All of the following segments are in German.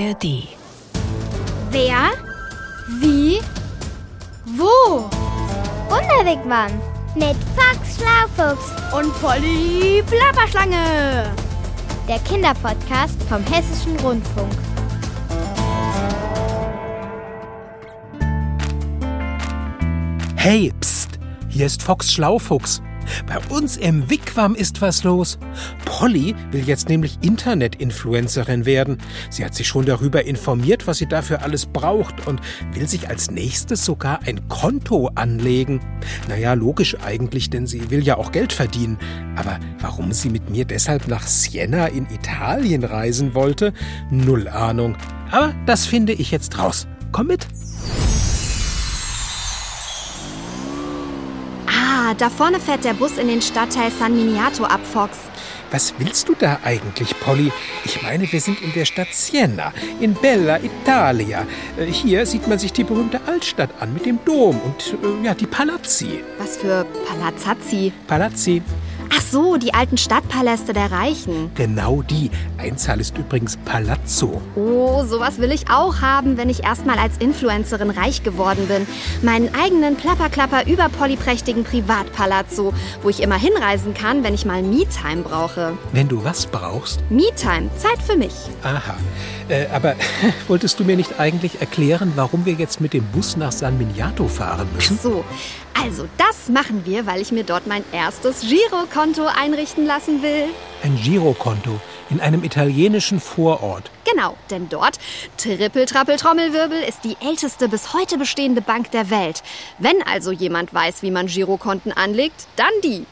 ARD. Wer? Wie? Wo? Wunderwegmann mit Fox Schlaufuchs Und Polly Plapperschlange. der Kinderpodcast vom Hessischen Rundfunk. Hey, pst, hier ist Fox Schlaufuchs. Bei uns im Wigwam ist was los. Polly will jetzt nämlich Internet-Influencerin werden. Sie hat sich schon darüber informiert, was sie dafür alles braucht und will sich als nächstes sogar ein Konto anlegen. Naja, logisch eigentlich, denn sie will ja auch Geld verdienen. Aber warum sie mit mir deshalb nach Siena in Italien reisen wollte? Null Ahnung. Aber das finde ich jetzt raus. Komm mit. Ah, da vorne fährt der Bus in den Stadtteil San Miniato ab, Fox. Was willst du da eigentlich, Polly? Ich meine, wir sind in der Stadt Siena, in Bella Italia. Äh, Hier sieht man sich die berühmte Altstadt an mit dem Dom und äh, ja, die Palazzi. Was für Palazzi. Palazzi, Ach so, die alten Stadtpaläste der Reichen. genau die. Einzahl ist übrigens Palazzo. Oh, sowas will ich auch haben, wenn ich erstmal als Influencerin reich geworden bin. Meinen eigenen Plapperklapper überpolyprächtigen Privatpalazzo, wo ich immer hinreisen kann, wenn ich mal Me-Time brauche. Wenn du was brauchst. Me-Time, Zeit für mich. Aha. Äh, aber wolltest du mir nicht eigentlich erklären, warum wir jetzt mit dem Bus nach San Miniato fahren müssen? So, also das machen wir, weil ich mir dort mein erstes Girokonto einrichten lassen will. Ein Girokonto in einem italienischen Vorort. Genau, denn dort, Trippeltrappeltrommelwirbel, ist die älteste bis heute bestehende Bank der Welt. Wenn also jemand weiß, wie man Girokonten anlegt, dann die.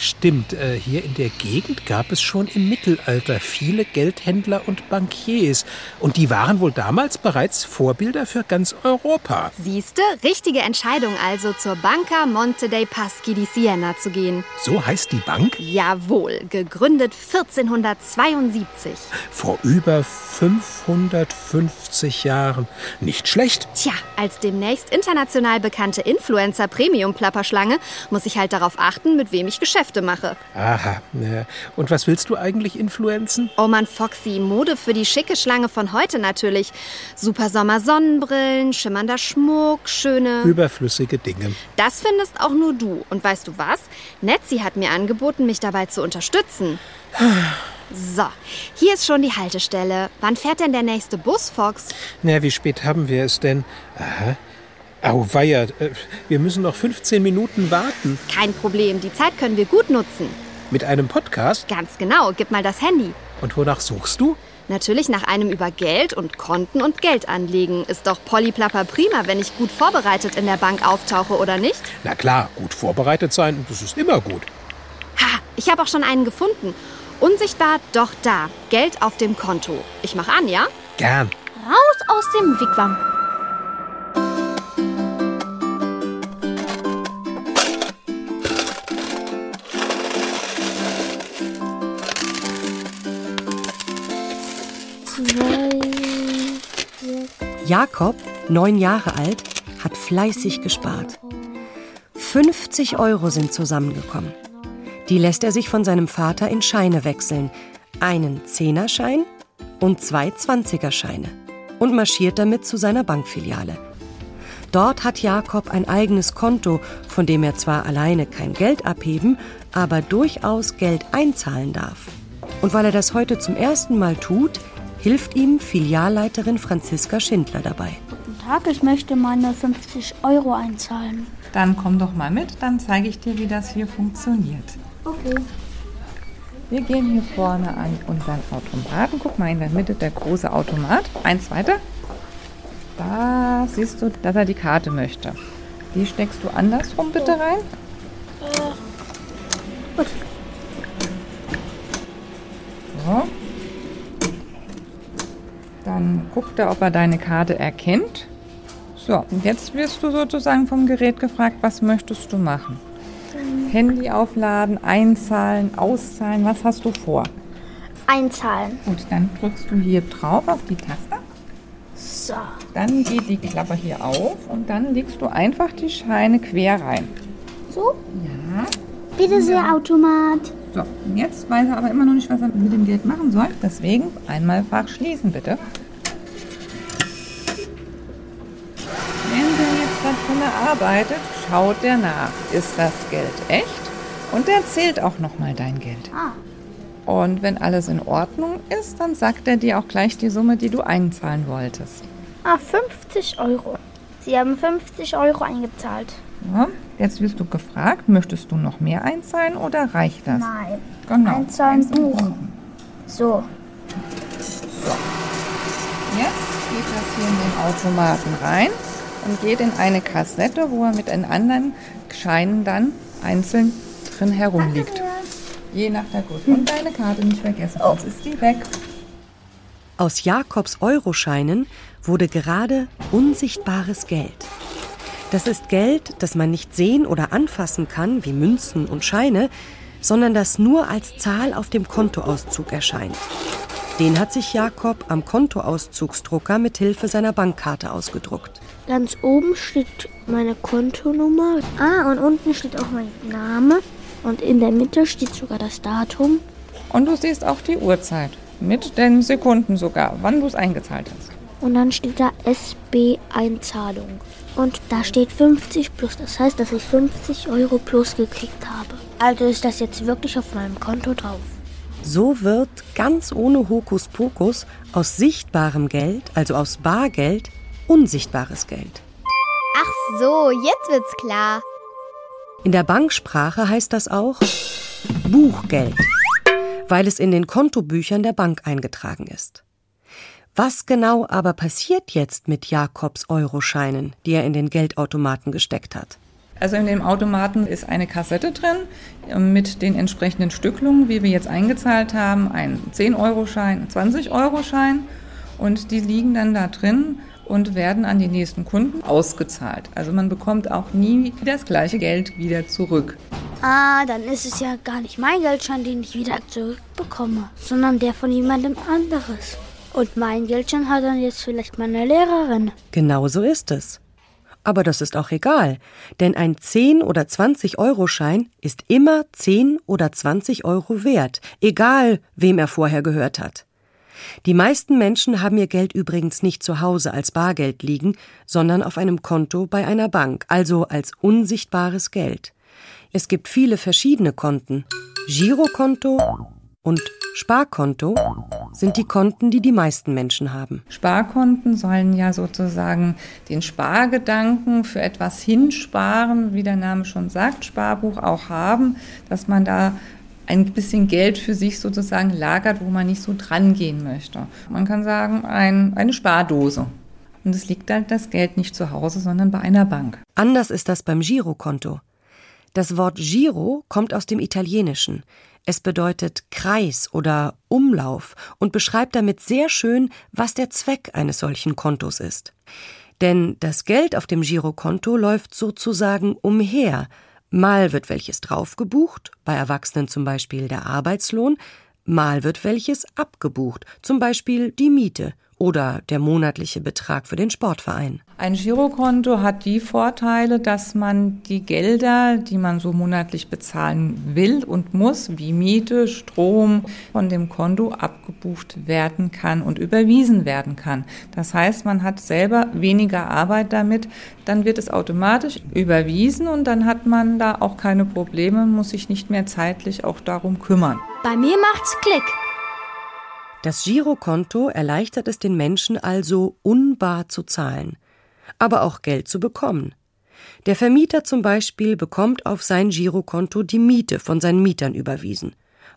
Stimmt, äh, hier in der Gegend gab es schon im Mittelalter viele Geldhändler und Bankiers. Und die waren wohl damals bereits Vorbilder für ganz Europa. Siehste, richtige Entscheidung also, zur Banca Monte dei Paschi di Siena zu gehen. So heißt die Bank? Jawohl, gegründet 1472. Vor über 550 Jahren. Nicht schlecht. Tja, als demnächst international bekannte Influencer-Premium-Plapperschlange muss ich halt darauf achten, mit wem ich Geschäfte mache. Aha. Und was willst du eigentlich influenzen? Oh Mann, Foxy, Mode für die schicke Schlange von heute natürlich. Super Sommer-Sonnenbrillen, schimmernder Schmuck, schöne... Überflüssige Dinge. Das findest auch nur du. Und weißt du was? Netzi hat mir angeboten, mich dabei zu unterstützen. So, hier ist schon die Haltestelle. Wann fährt denn der nächste Bus, Fox? Na, wie spät haben wir es denn? Aha. Auweia, äh, wir müssen noch 15 Minuten warten. Kein Problem, die Zeit können wir gut nutzen. Mit einem Podcast? Ganz genau, gib mal das Handy. Und wonach suchst du? Natürlich nach einem über Geld und Konten und Geld anlegen. Ist doch Pollyplapper prima, wenn ich gut vorbereitet in der Bank auftauche, oder nicht? Na klar, gut vorbereitet sein, das ist immer gut. Ha, ich habe auch schon einen gefunden. Unsichtbar, doch da. Geld auf dem Konto. Ich mach an, ja? Gern. Raus aus dem Wigwam. Jakob, neun Jahre alt, hat fleißig gespart. 50 Euro sind zusammengekommen. Die lässt er sich von seinem Vater in Scheine wechseln. Einen Zehnerschein und zwei Zwanzigerscheine. Und marschiert damit zu seiner Bankfiliale. Dort hat Jakob ein eigenes Konto, von dem er zwar alleine kein Geld abheben, aber durchaus Geld einzahlen darf. Und weil er das heute zum ersten Mal tut, hilft ihm Filialleiterin Franziska Schindler dabei. Guten Tag, ich möchte meine 50 Euro einzahlen. Dann komm doch mal mit, dann zeige ich dir, wie das hier funktioniert. Okay. Wir gehen hier vorne an unseren Automaten. Guck mal in der Mitte der große Automat. Eins weiter. Da siehst du, dass er die Karte möchte. Die steckst du andersrum bitte rein. Gut. So. Dann guckt er, ob er deine Karte erkennt. So, und jetzt wirst du sozusagen vom Gerät gefragt, was möchtest du machen? Handy aufladen, einzahlen, auszahlen, was hast du vor? Einzahlen. Gut, dann drückst du hier drauf auf die Taste. So. Dann geht die Klappe hier auf und dann legst du einfach die Scheine quer rein. So? Ja. Bitte sehr, Automat. So, und jetzt weiß er aber immer noch nicht, was er mit dem Geld machen soll. Deswegen einmal Fach schließen, bitte. Arbeitet, schaut er nach, ist das Geld echt? Und er zählt auch nochmal dein Geld. Ah. Und wenn alles in Ordnung ist, dann sagt er dir auch gleich die Summe, die du einzahlen wolltest. Ah, 50 Euro. Sie haben 50 Euro eingezahlt. Ja, jetzt wirst du gefragt, möchtest du noch mehr einzahlen oder reicht das? Nein. Genau. Einzahlen Buch. So. Jetzt geht das hier in den Automaten rein und geht in eine Kassette, wo er mit den anderen Scheinen dann einzeln drin herumliegt. Je nach der Größe. Und deine Karte nicht vergessen, sonst ist die weg. Aus Jakobs Euroscheinen wurde gerade unsichtbares Geld. Das ist Geld, das man nicht sehen oder anfassen kann, wie Münzen und Scheine, sondern das nur als Zahl auf dem Kontoauszug erscheint. Den hat sich Jakob am Kontoauszugsdrucker mit Hilfe seiner Bankkarte ausgedruckt. Ganz oben steht meine Kontonummer. Ah, und unten steht auch mein Name. Und in der Mitte steht sogar das Datum. Und du siehst auch die Uhrzeit. Mit den Sekunden sogar, wann du es eingezahlt hast. Und dann steht da SB-Einzahlung. Und da steht 50 plus. Das heißt, dass ich 50 Euro plus gekriegt habe. Also ist das jetzt wirklich auf meinem Konto drauf. So wird ganz ohne Hokuspokus aus sichtbarem Geld, also aus Bargeld, unsichtbares Geld. Ach so, jetzt wird's klar. In der Banksprache heißt das auch Buchgeld, weil es in den Kontobüchern der Bank eingetragen ist. Was genau aber passiert jetzt mit Jakobs Euroscheinen, die er in den Geldautomaten gesteckt hat? Also in dem Automaten ist eine Kassette drin mit den entsprechenden Stücklungen, wie wir jetzt eingezahlt haben, ein 10-Euro-Schein, 20-Euro-Schein und die liegen dann da drin und werden an die nächsten Kunden ausgezahlt. Also man bekommt auch nie das gleiche Geld wieder zurück. Ah, dann ist es ja gar nicht mein Geldschein, den ich wieder zurückbekomme, sondern der von jemandem anderes. Und mein Geldschein hat dann jetzt vielleicht meine Lehrerin. Genau so ist es. Aber das ist auch egal, denn ein 10 oder 20 Euro Schein ist immer 10 oder 20 Euro wert, egal wem er vorher gehört hat. Die meisten Menschen haben ihr Geld übrigens nicht zu Hause als Bargeld liegen, sondern auf einem Konto bei einer Bank, also als unsichtbares Geld. Es gibt viele verschiedene Konten. Girokonto und Sparkonto sind die Konten, die die meisten Menschen haben. Sparkonten sollen ja sozusagen den Spargedanken für etwas hinsparen, wie der Name schon sagt, Sparbuch auch haben, dass man da ein bisschen Geld für sich sozusagen lagert, wo man nicht so dran gehen möchte. Man kann sagen, ein, eine Spardose. Und es liegt halt das Geld nicht zu Hause, sondern bei einer Bank. Anders ist das beim Girokonto. Das Wort Giro kommt aus dem Italienischen. Es bedeutet Kreis oder Umlauf und beschreibt damit sehr schön, was der Zweck eines solchen Kontos ist. Denn das Geld auf dem Girokonto läuft sozusagen umher. Mal wird welches draufgebucht, bei Erwachsenen zum Beispiel der Arbeitslohn, mal wird welches abgebucht, zum Beispiel die Miete oder der monatliche Betrag für den Sportverein. Ein Girokonto hat die Vorteile, dass man die Gelder, die man so monatlich bezahlen will und muss, wie Miete, Strom, von dem Konto abgebucht werden kann und überwiesen werden kann. Das heißt, man hat selber weniger Arbeit damit, dann wird es automatisch überwiesen und dann hat man da auch keine Probleme, muss sich nicht mehr zeitlich auch darum kümmern. Bei mir macht's Klick. Das Girokonto erleichtert es den Menschen also, unbar zu zahlen, aber auch Geld zu bekommen. Der Vermieter zum Beispiel bekommt auf sein Girokonto die Miete von seinen Mietern überwiesen.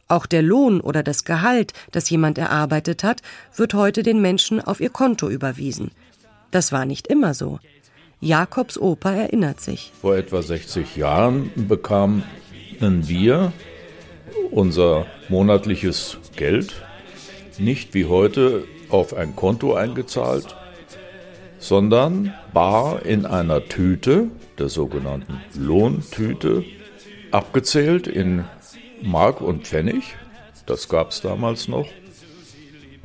Auch der Lohn oder das Gehalt, das jemand erarbeitet hat, wird heute den Menschen auf ihr Konto überwiesen. Das war nicht immer so. Jakobs Opa erinnert sich. Vor etwa 60 Jahren bekamen wir unser monatliches Geld nicht wie heute auf ein Konto eingezahlt, sondern bar in einer Tüte, der sogenannten Lohntüte, abgezählt in Mark und Pfennig. Das gab es damals noch.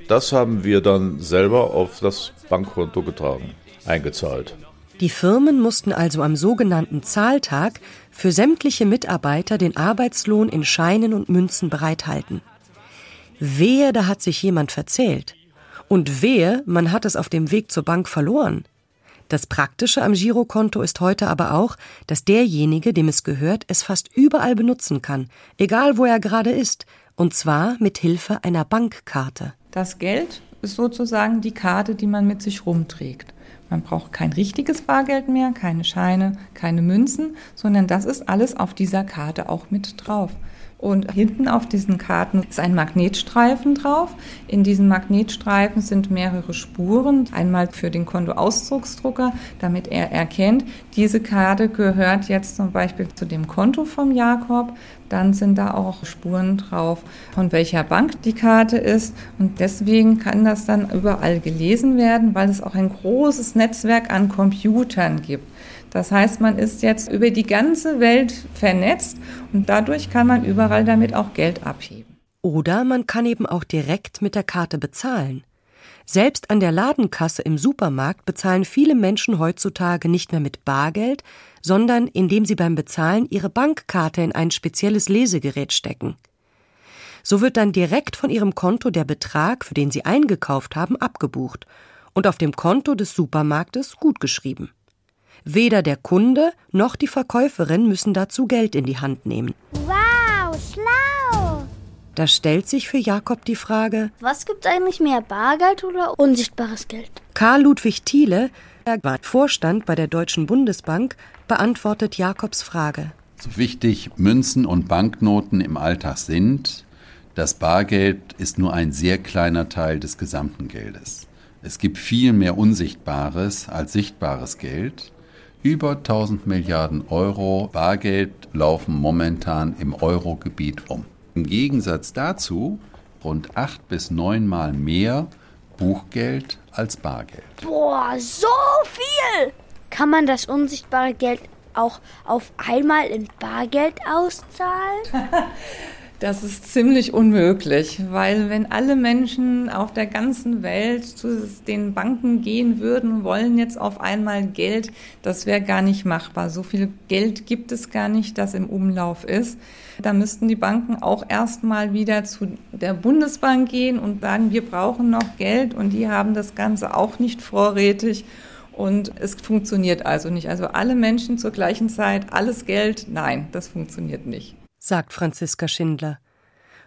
Das haben wir dann selber auf das Bankkonto getragen, eingezahlt. Die Firmen mussten also am sogenannten Zahltag für sämtliche Mitarbeiter den Arbeitslohn in Scheinen und Münzen bereithalten. Wehe, da hat sich jemand verzählt. Und wehe, man hat es auf dem Weg zur Bank verloren. Das Praktische am Girokonto ist heute aber auch, dass derjenige, dem es gehört, es fast überall benutzen kann, egal wo er gerade ist, und zwar mit Hilfe einer Bankkarte. Das Geld ist sozusagen die Karte, die man mit sich rumträgt. Man braucht kein richtiges Bargeld mehr, keine Scheine, keine Münzen, sondern das ist alles auf dieser Karte auch mit drauf. Und hinten auf diesen Karten ist ein Magnetstreifen drauf. In diesen Magnetstreifen sind mehrere Spuren. Einmal für den Kontoausdrucksdrucker, damit er erkennt, diese Karte gehört jetzt zum Beispiel zu dem Konto vom Jakob. Dann sind da auch Spuren drauf, von welcher Bank die Karte ist. Und deswegen kann das dann überall gelesen werden, weil es auch ein großes Netzwerk an Computern gibt. Das heißt, man ist jetzt über die ganze Welt vernetzt und dadurch kann man überall damit auch Geld abheben. Oder man kann eben auch direkt mit der Karte bezahlen. Selbst an der Ladenkasse im Supermarkt bezahlen viele Menschen heutzutage nicht mehr mit Bargeld, sondern indem sie beim Bezahlen ihre Bankkarte in ein spezielles Lesegerät stecken. So wird dann direkt von ihrem Konto der Betrag, für den sie eingekauft haben, abgebucht und auf dem Konto des Supermarktes gutgeschrieben. Weder der Kunde noch die Verkäuferin müssen dazu Geld in die Hand nehmen. Wow, schlau! Da stellt sich für Jakob die Frage: Was gibt eigentlich mehr, Bargeld oder unsichtbares Geld? Karl Ludwig Thiele, er war Vorstand bei der Deutschen Bundesbank, beantwortet Jakobs Frage. So wichtig Münzen und Banknoten im Alltag sind, das Bargeld ist nur ein sehr kleiner Teil des gesamten Geldes. Es gibt viel mehr Unsichtbares als sichtbares Geld. Über 1000 Milliarden Euro Bargeld laufen momentan im Eurogebiet um. Im Gegensatz dazu rund acht bis neunmal mehr Buchgeld als Bargeld. Boah, so viel! Kann man das unsichtbare Geld auch auf einmal in Bargeld auszahlen? Das ist ziemlich unmöglich, weil wenn alle Menschen auf der ganzen Welt zu den Banken gehen würden, wollen jetzt auf einmal Geld, das wäre gar nicht machbar. So viel Geld gibt es gar nicht, das im Umlauf ist. Da müssten die Banken auch erstmal wieder zu der Bundesbank gehen und sagen, wir brauchen noch Geld und die haben das Ganze auch nicht vorrätig. Und es funktioniert also nicht. Also alle Menschen zur gleichen Zeit, alles Geld, nein, das funktioniert nicht sagt Franziska Schindler.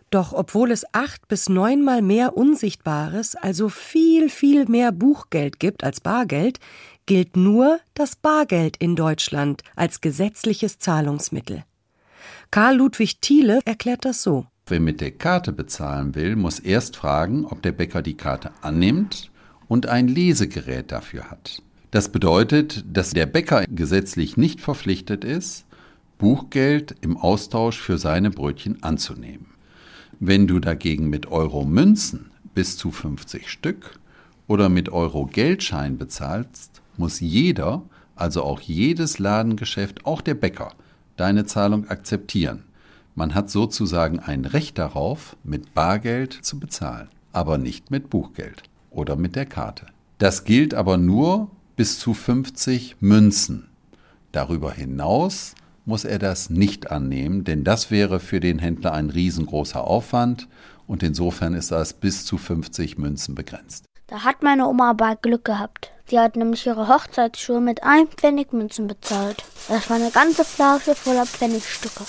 Doch obwohl es acht bis neunmal mehr Unsichtbares, also viel, viel mehr Buchgeld gibt als Bargeld, gilt nur das Bargeld in Deutschland als gesetzliches Zahlungsmittel. Karl Ludwig Thiele erklärt das so. Wer mit der Karte bezahlen will, muss erst fragen, ob der Bäcker die Karte annimmt und ein Lesegerät dafür hat. Das bedeutet, dass der Bäcker gesetzlich nicht verpflichtet ist, Buchgeld im Austausch für seine Brötchen anzunehmen. Wenn du dagegen mit Euro-Münzen bis zu 50 Stück oder mit Euro-Geldschein bezahlst, muss jeder, also auch jedes Ladengeschäft, auch der Bäcker, deine Zahlung akzeptieren. Man hat sozusagen ein Recht darauf, mit Bargeld zu bezahlen, aber nicht mit Buchgeld oder mit der Karte. Das gilt aber nur bis zu 50 Münzen. Darüber hinaus muss er das nicht annehmen, denn das wäre für den Händler ein riesengroßer Aufwand und insofern ist das bis zu 50 Münzen begrenzt. Da hat meine Oma aber Glück gehabt. Die hat nämlich ihre Hochzeitsschuhe mit einem Pfennig Münzen bezahlt. Das war eine ganze Flasche voller Pfennigstücke.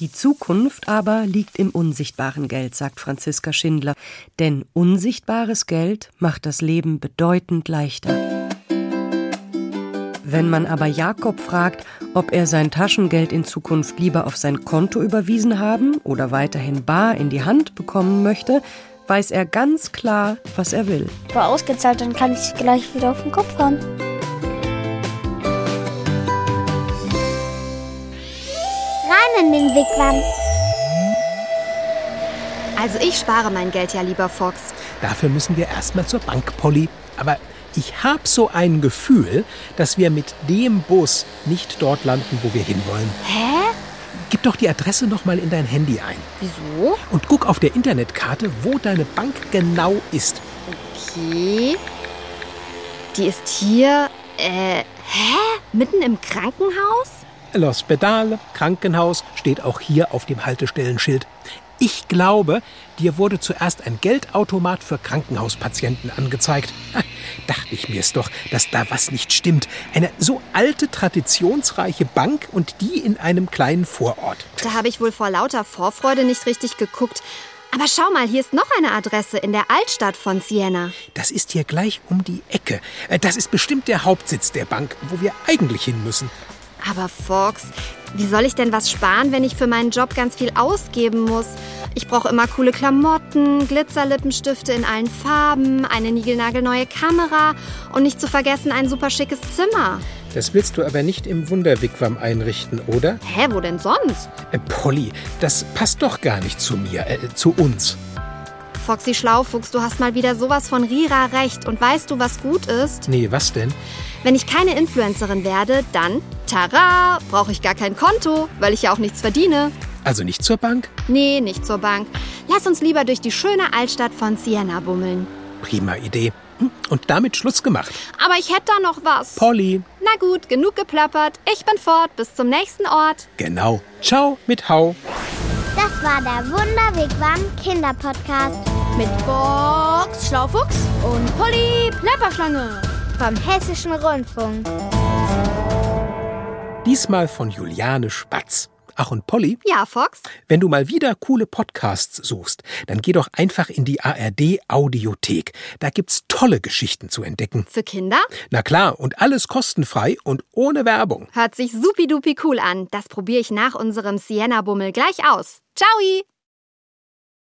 Die Zukunft aber liegt im unsichtbaren Geld, sagt Franziska Schindler. Denn unsichtbares Geld macht das Leben bedeutend leichter. Wenn man aber Jakob fragt, ob er sein Taschengeld in Zukunft lieber auf sein Konto überwiesen haben oder weiterhin bar in die Hand bekommen möchte, weiß er ganz klar, was er will. War ausgezahlt, dann kann ich es gleich wieder auf den Kopf hauen. Rein in den Wigwam. Also ich spare mein Geld ja, lieber Fox. Dafür müssen wir erstmal zur Bank, Polly. Aber ich habe so ein Gefühl, dass wir mit dem Bus nicht dort landen, wo wir hinwollen. Hä? Gib doch die Adresse noch mal in dein Handy ein. Wieso? Und guck auf der Internetkarte, wo deine Bank genau ist. Okay. Die ist hier, äh, hä? Mitten im Krankenhaus? L'Hospedale, Krankenhaus, steht auch hier auf dem Haltestellenschild. Ich glaube, dir wurde zuerst ein Geldautomat für Krankenhauspatienten angezeigt. Ha, dachte ich mir's doch, dass da was nicht stimmt. Eine so alte, traditionsreiche Bank und die in einem kleinen Vorort. Da habe ich wohl vor lauter Vorfreude nicht richtig geguckt. Aber schau mal, hier ist noch eine Adresse in der Altstadt von Siena. Das ist hier gleich um die Ecke. Äh, Das ist bestimmt der Hauptsitz der Bank, wo wir eigentlich hin müssen. Aber Fox, wie soll ich denn was sparen, wenn ich für meinen Job ganz viel ausgeben muss? Ich brauche immer coole Klamotten, Glitzerlippenstifte in allen Farben, eine niegelnagelneue Kamera und nicht zu vergessen ein super schickes Zimmer. Das willst du aber nicht im Wunderwigwam einrichten, oder? Hä, wo denn sonst? Äh, Polly, das passt doch gar nicht zu mir, äh, zu uns. Foxy Schlaufuchs, du hast mal wieder sowas von Rira recht. Und weißt du, was gut ist? Nee, was denn? Wenn ich keine Influencerin werde, dann, tara, brauche ich gar kein Konto, weil ich ja auch nichts verdiene. Also nicht zur Bank? Nee, nicht zur Bank. Lass uns lieber durch die schöne Altstadt von Siena bummeln. Prima Idee. Und damit Schluss gemacht. Aber ich hätte da noch was. Polly. Na gut, genug geplappert. Ich bin fort. Bis zum nächsten Ort. Genau. Ciao mit Hau. Das war der Wunderwegwam Kinderpodcast Mit Box Schlaufuchs und Polly Plapperschlange. Vom Hessischen Rundfunk. Diesmal von Juliane Spatz. Ach und Polly, Ja, Fox? wenn du mal wieder coole Podcasts suchst, dann geh doch einfach in die ARD Audiothek. Da gibt's tolle Geschichten zu entdecken. Für Kinder? Na klar, und alles kostenfrei und ohne Werbung. Hört sich supidupi cool an. Das probiere ich nach unserem Siena-Bummel gleich aus. Ciao!